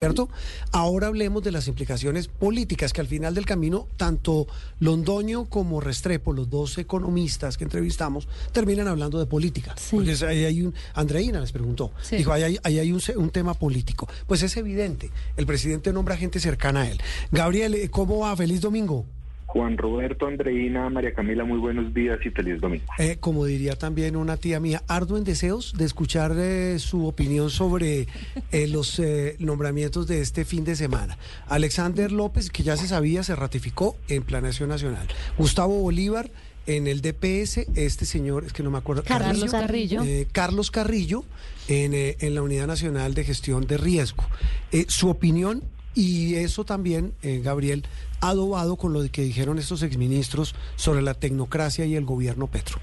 ¿Cierto? Ahora hablemos de las implicaciones políticas que al final del camino tanto Londoño como Restrepo, los dos economistas que entrevistamos, terminan hablando de política. Sí. Porque ahí hay un Andreina les preguntó, Sí. dijo, ahí hay, ahí hay un, un tema político. Pues es evidente, el presidente nombra gente cercana a él. Gabriel, eh, ¿cómo va? Feliz domingo. Juan Roberto, Andreina, María Camila, muy buenos días y feliz domingo. Eh, como diría también una tía mía, arduo en deseos de escuchar eh, su opinión sobre eh, los eh, nombramientos de este fin de semana. Alexander López, que ya se sabía, se ratificó en Planación Nacional. Gustavo Bolívar en el DPS, este señor, es que no me acuerdo. Carlos Carrillo. eh, Carlos Carrillo en, eh, en la Unidad Nacional de Gestión de Riesgo. Eh, su opinión y eso también, eh, Gabriel, adobado con lo que dijeron estos exministros sobre la tecnocracia y el gobierno Petro.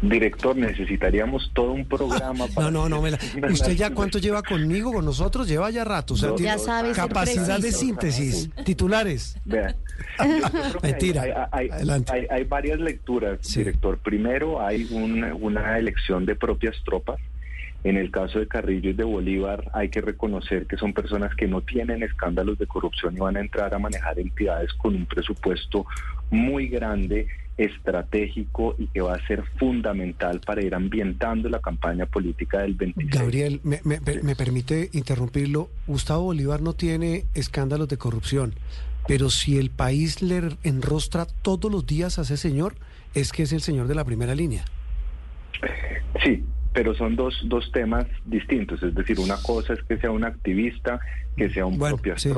Director, necesitaríamos todo un programa No, para... no, no. me la- ¿Usted ya cuánto lleva conmigo, con nosotros? Lleva ya rato. O sea, No, tiene capacidad de síntesis. Titulares. Mentira. Hay, hay- varias lecturas, Sí. director. Primero, hay un- una elección de propias tropas. En el caso de Carrillo y de Bolívar, hay que reconocer que son personas que no tienen escándalos de corrupción y van a entrar a manejar entidades con un presupuesto muy grande, estratégico y que va a ser fundamental para ir ambientando la campaña política del 26. Gabriel, me, me- me permite interrumpirlo. Gustavo Bolívar no tiene escándalos de corrupción, pero si el país le enrostra todos los días a ese señor, es que es el señor de la primera línea. Sí, pero son dos, dos temas distintos. Es decir, una cosa es que sea un activista, que sea un Bueno, propias sí,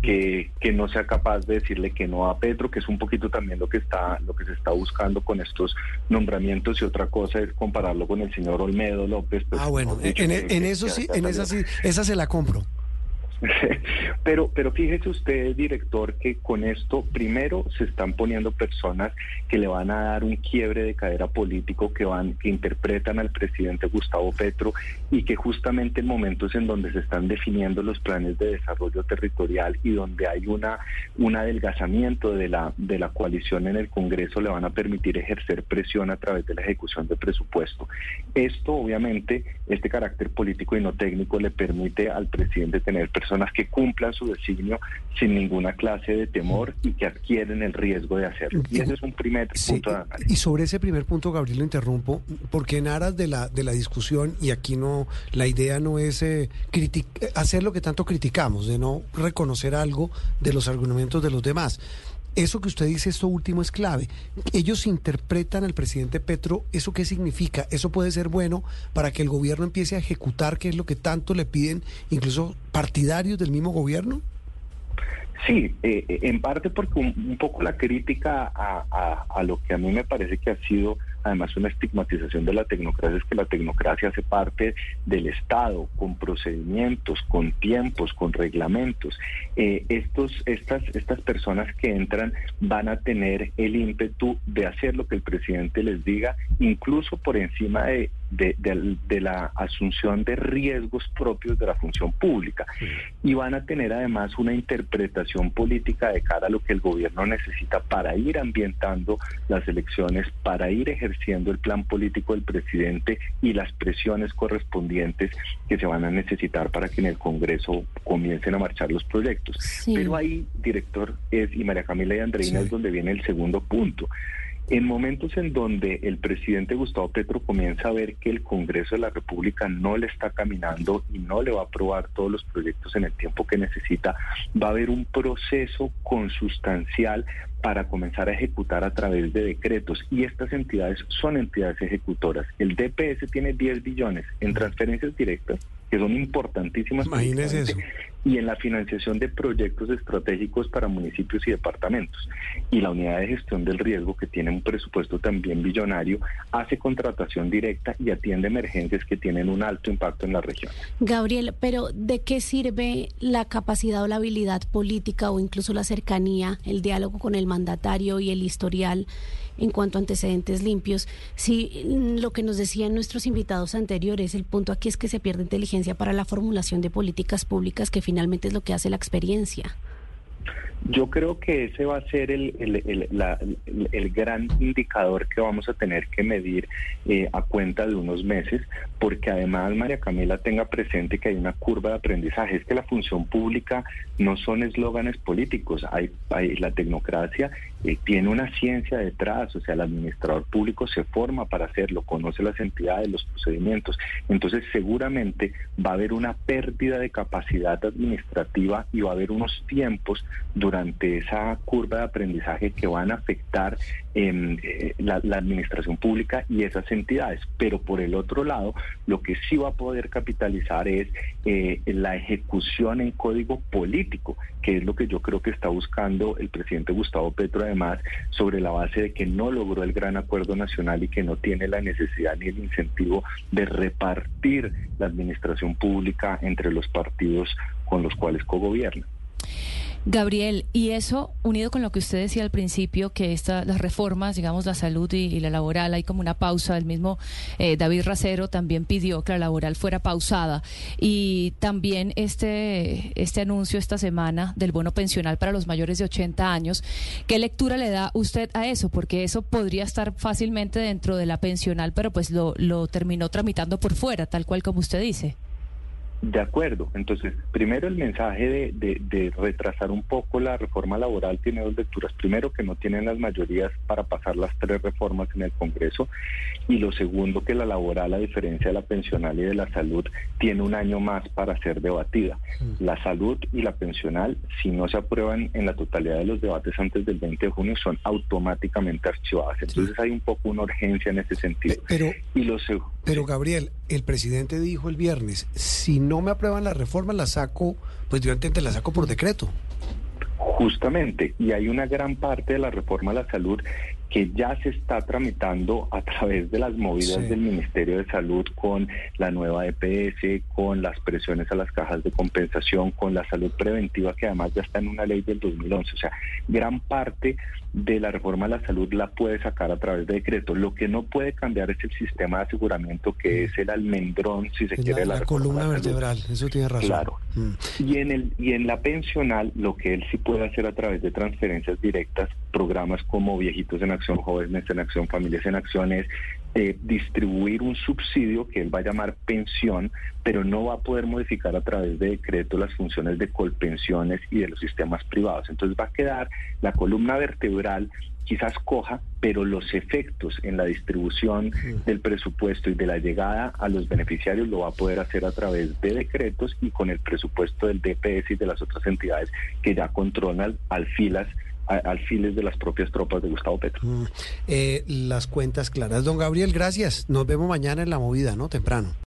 que, que no sea capaz de decirle que no a Petro, que es un poquito también lo que está, lo que se está buscando con estos nombramientos, y otra cosa es compararlo con el señor Olmedo López. pues, Ah, bueno, en, que- en eso sí, en esa sí, esa se la compro. pero, pero fíjese usted, director, que con esto primero se están poniendo personas que le van a dar un quiebre de cadera político, que van, que interpretan al presidente Gustavo Petro y que justamente en momentos en donde se están definiendo los planes de desarrollo territorial y donde hay una un adelgazamiento de la de la coalición en el Congreso le van a permitir ejercer presión a través de la ejecución de presupuesto. Esto obviamente este carácter político y no técnico le permite al presidente tener personas que cumplan su designio sin ninguna clase de temor y que adquieren el riesgo de hacerlo. Y ese es un primer Sí, punto de análisis. y sobre ese primer punto, Gabriel, lo interrumpo, porque en aras de la, de la discusión, y aquí no, la idea no es eh, eh, hacer lo que tanto criticamos, de no reconocer algo de los argumentos de los demás. Eso que usted dice, esto último es clave. Ellos interpretan al presidente Petro, ¿eso qué significa? ¿Eso puede ser bueno para que el gobierno empiece a ejecutar, que es lo que tanto le piden incluso partidarios del mismo gobierno? Sí, eh, eh, en parte porque un, un poco la crítica a, a- a lo que a mí me parece que ha sido además una estigmatización de la tecnocracia es que la tecnocracia hace parte del Estado, con procedimientos, con tiempos, con reglamentos. Eh, estos, estas, estas personas que entran van a tener el ímpetu de hacer lo que el presidente les diga, incluso por encima de, de- de- de la asunción de riesgos propios de la función pública y van a tener además una interpretación política de cara a lo que el gobierno necesita para ir ambientando las elecciones, para ir ejerciendo el plan político del presidente y las presiones correspondientes que se van a necesitar para que en el Congreso comiencen a marchar los proyectos. Sí. Pero ahí, director, es, y María Camila y Andreina Sí. es donde viene el segundo punto. En momentos en donde el presidente Gustavo Petro comienza a ver que el Congreso de la República no le está caminando y no le va a aprobar todos los proyectos en el tiempo que necesita, va a haber un proceso consustancial para comenzar a ejecutar a través de decretos. Y estas entidades son entidades ejecutoras. El DPS tiene 10 billones en transferencias directas, que son importantísimas. Imagínese eso. Y en la financiación de proyectos estratégicos para municipios y departamentos. Y la unidad de gestión del riesgo, que tiene un presupuesto también billonario, hace contratación directa y atiende emergencias que tienen un alto impacto en la región. Gabriel, pero ¿de qué sirve la capacidad o la habilidad política o incluso la cercanía, el diálogo con el mandatario y el historial en cuanto a antecedentes limpios? Si lo que nos decían nuestros invitados anteriores, el punto aquí es que se pierde inteligencia para la formulación de políticas públicas, que finalmente es lo que hace la experiencia. Yo creo que ese va a ser el, el, gran indicador que vamos a tener que medir eh, a cuenta de unos meses, porque además María Camila tenga presente que hay una curva de aprendizaje. Es que la función pública no son eslóganes políticos, hay, la tecnocracia eh, tiene una ciencia detrás, o sea, el administrador público se forma para hacerlo, conoce las entidades, los procedimientos. Entonces seguramente va a haber una pérdida de capacidad administrativa y va a haber unos tiempos durante esa curva de aprendizaje que van a afectar em, eh, la, administración pública y esas entidades. Pero por el otro lado, lo que sí va a poder capitalizar es eh, la ejecución en código político, que es lo que yo creo que está buscando el presidente Gustavo Petro, además, sobre la base de que no logró el gran acuerdo nacional y que no tiene la necesidad ni el incentivo de repartir la administración pública entre los partidos con los cuales cogobierna. Gabriel, y eso unido con lo que usted decía al principio, que esta, las reformas, digamos, la salud y, la laboral, hay como una pausa. El mismo eh, David Racero también pidió que la laboral fuera pausada. Y también este, este anuncio esta semana del bono pensional para los mayores de 80 años. ¿Qué lectura le da usted a eso? Porque eso podría estar fácilmente dentro de la pensional, pero pues lo, lo terminó tramitando por fuera, tal cual como usted dice. De acuerdo. Entonces, primero el mensaje de, retrasar un poco la reforma laboral tiene dos lecturas. Primero, que no tienen las mayorías para pasar las tres reformas en el Congreso. Y lo segundo, que la laboral, a diferencia de la pensional y de la salud, tiene un año más para ser debatida. Mm. La salud y la pensional, si no se aprueban en la totalidad de los debates antes del 20 de junio, son automáticamente archivadas. Entonces hay un poco una urgencia en ese sentido. Pero, y lo pero Gabriel, el presidente dijo el viernes, si no me aprueban la reforma, la saco, pues yo entiendo, la saco por decreto. Justamente, y hay una gran parte de la reforma a la salud que ya se está tramitando a través de las movidas del Ministerio de Salud con la nueva EPS, con las presiones a las cajas de compensación, con la salud preventiva que además ya está en una ley del 2011. O sea, gran parte de la reforma a la salud la puede sacar a través de decreto. Lo que no puede cambiar es el sistema de aseguramiento que es el almendrón, si se quiere, la, la columna vertebral. Eso tiene razón. Claro. Mm. Y en el y en la pensional lo que él sí puede hacer a través de transferencias directas, programas como Viejitos en Acción, Jóvenes en Acción, Familias en Acción es eh, distribuir un subsidio que él va a llamar pensión, pero no va a poder modificar a través de decreto las funciones de colpensiones y de los sistemas privados. Entonces va a quedar la columna vertebral quizás coja, pero los efectos en la distribución del presupuesto y de la llegada a los beneficiarios lo va a poder hacer a través de decretos y con el presupuesto del DPS y de las otras entidades que ya controlan al filas alfiles de las propias tropas de Gustavo Petro. Mm, eh, las cuentas claras. Don Gabriel, gracias. Nos vemos mañana en la movida, ¿no? Temprano.